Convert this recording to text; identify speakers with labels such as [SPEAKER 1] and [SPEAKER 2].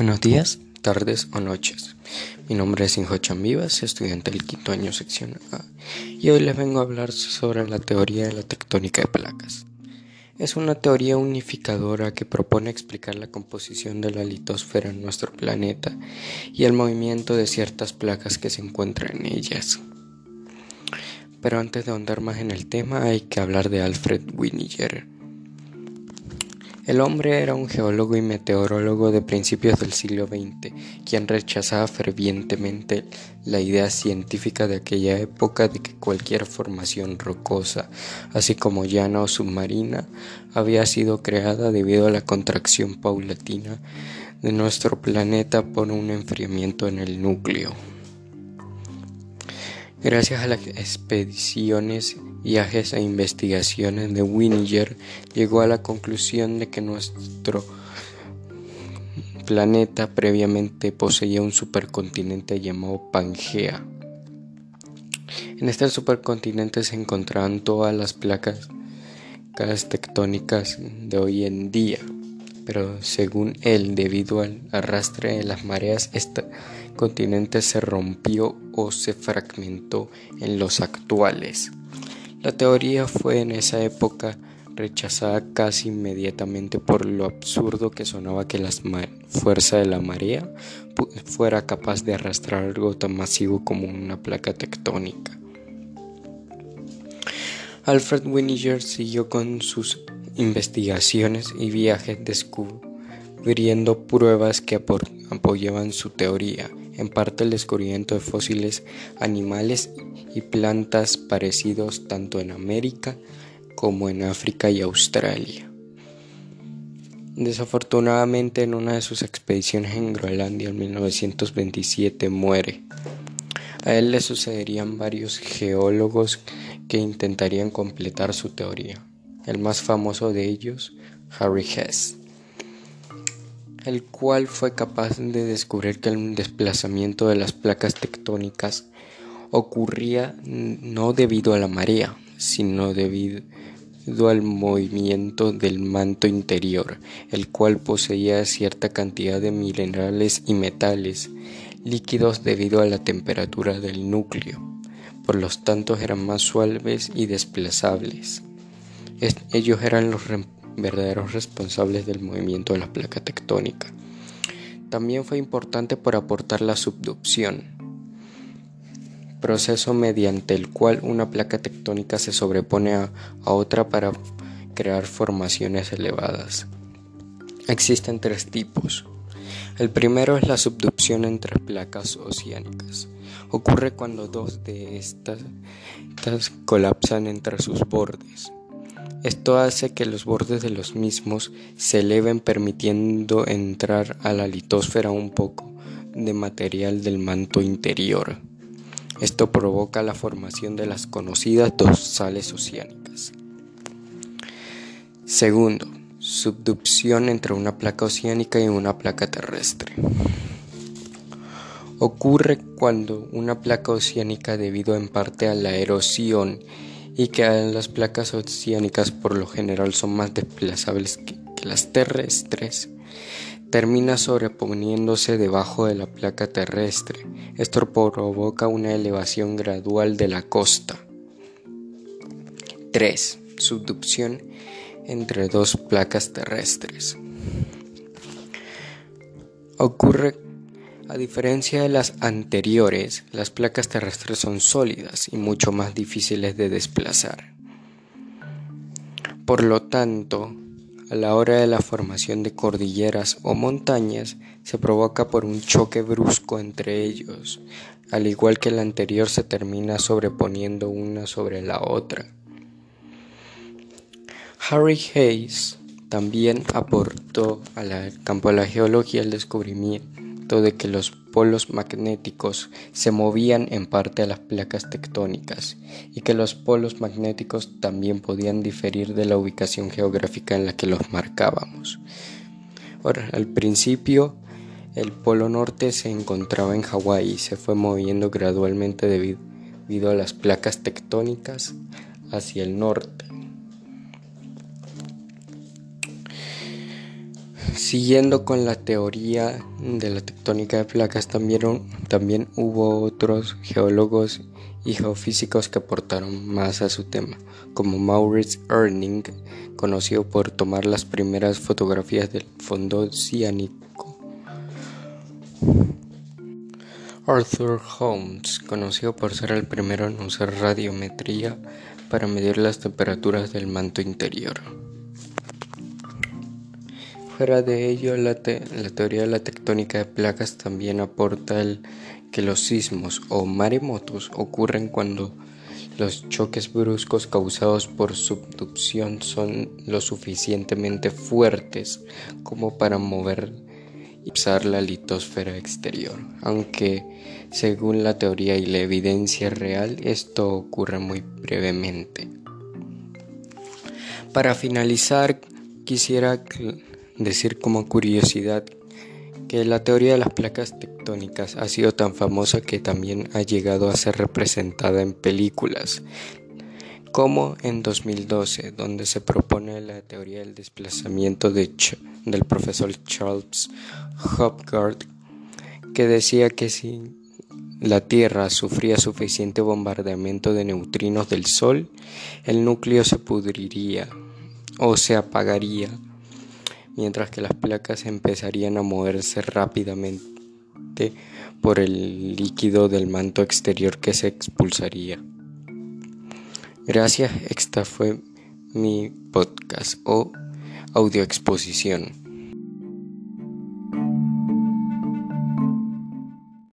[SPEAKER 1] Buenos días, tardes o noches. Mi nombre es Injo Vivas, estudiante del quinto año sección A, y hoy les vengo a hablar sobre la teoría de la tectónica de placas. Es una teoría unificadora que propone explicar la composición de la litosfera en nuestro planeta y el movimiento de ciertas placas que se encuentran en ellas. Pero antes de ahondar más en el tema hay que hablar de Alfred Winiger el hombre era un geólogo y meteorólogo de principios del siglo XX, quien rechazaba fervientemente la idea científica de aquella época de que cualquier formación rocosa, así como llana o submarina, había sido creada debido a la contracción paulatina de nuestro planeta por un enfriamiento en el núcleo. Gracias a las expediciones viajes e investigaciones de Winiger llegó a la conclusión de que nuestro planeta previamente poseía un supercontinente llamado Pangea. En este supercontinente se encontraban todas las placas tectónicas de hoy en día, pero según él, debido al arrastre de las mareas, este continente se rompió o se fragmentó en los actuales. La teoría fue en esa época rechazada casi inmediatamente por lo absurdo que sonaba que la fuerza de la marea fuera capaz de arrastrar algo tan masivo como una placa tectónica. Alfred Winiger siguió con sus investigaciones y viajes descubriendo pruebas que apoyaban su teoría en parte el descubrimiento de fósiles animales y plantas parecidos tanto en América como en África y Australia. Desafortunadamente en una de sus expediciones en Groenlandia en 1927 muere. A él le sucederían varios geólogos que intentarían completar su teoría. El más famoso de ellos, Harry Hess el cual fue capaz de descubrir que el desplazamiento de las placas tectónicas ocurría no debido a la marea, sino debido al movimiento del manto interior, el cual poseía cierta cantidad de minerales y metales líquidos debido a la temperatura del núcleo, por lo tanto eran más suaves y desplazables. ellos eran los verdaderos responsables del movimiento de la placa tectónica. También fue importante por aportar la subducción, proceso mediante el cual una placa tectónica se sobrepone a, otra para crear formaciones elevadas. Existen tres tipos. El primero es la subducción entre placas oceánicas. Ocurre cuando dos de estas colapsan entre sus bordes. Esto hace que los bordes de los mismos se eleven permitiendo entrar a la litosfera un poco de material del manto interior. Esto provoca la formación de las conocidas dorsales oceánicas. Segundo, subducción entre una placa oceánica y una placa terrestre. Ocurre cuando una placa oceánica debido en parte a la erosión y que las placas oceánicas por lo general son más desplazables que, las terrestres, termina sobreponiéndose debajo de la placa terrestre. Esto provoca una elevación gradual de la costa. 3. Subducción entre dos placas terrestres. Ocurre a diferencia de las anteriores, las placas terrestres son sólidas y mucho más difíciles de desplazar. Por lo tanto, a la hora de la formación de cordilleras o montañas, se provoca por un choque brusco entre ellos, al igual que la anterior se termina sobreponiendo una sobre la otra. Harry Hayes también aportó al campo de la geología el descubrimiento de que los polos magnéticos se movían en parte a las placas tectónicas y que los polos magnéticos también podían diferir de la ubicación geográfica en la que los marcábamos. Ahora, al principio el polo norte se encontraba en Hawái y se fue moviendo gradualmente debido a las placas tectónicas hacia el norte. Siguiendo con la teoría de la tectónica de placas, también, hubo otros geólogos y geofísicos que aportaron más a su tema, como Maurice Erning, conocido por tomar las primeras fotografías del fondo ciánico. Arthur Holmes, conocido por ser el primero en usar radiometría para medir las temperaturas del manto interior. Fuera de ello, la, teoría de la tectónica de placas también aporta el que los sismos o maremotos ocurren cuando los choques bruscos causados por subducción son lo suficientemente fuertes como para mover y pisar la litosfera exterior, aunque según la teoría y la evidencia real esto ocurre muy brevemente. Para finalizar, quisiera decir como curiosidad que la teoría de las placas tectónicas ha sido tan famosa que también ha llegado a ser representada en películas, como en 2012, donde se propone la teoría del desplazamiento de del profesor Charles Hopgard, que decía que si la Tierra sufría suficiente bombardeamiento de neutrinos del Sol, el núcleo se pudriría o se apagaría mientras que las placas empezarían a moverse rápidamente por el líquido del manto exterior que se expulsaría. Gracias, esta fue mi podcast o audio exposición.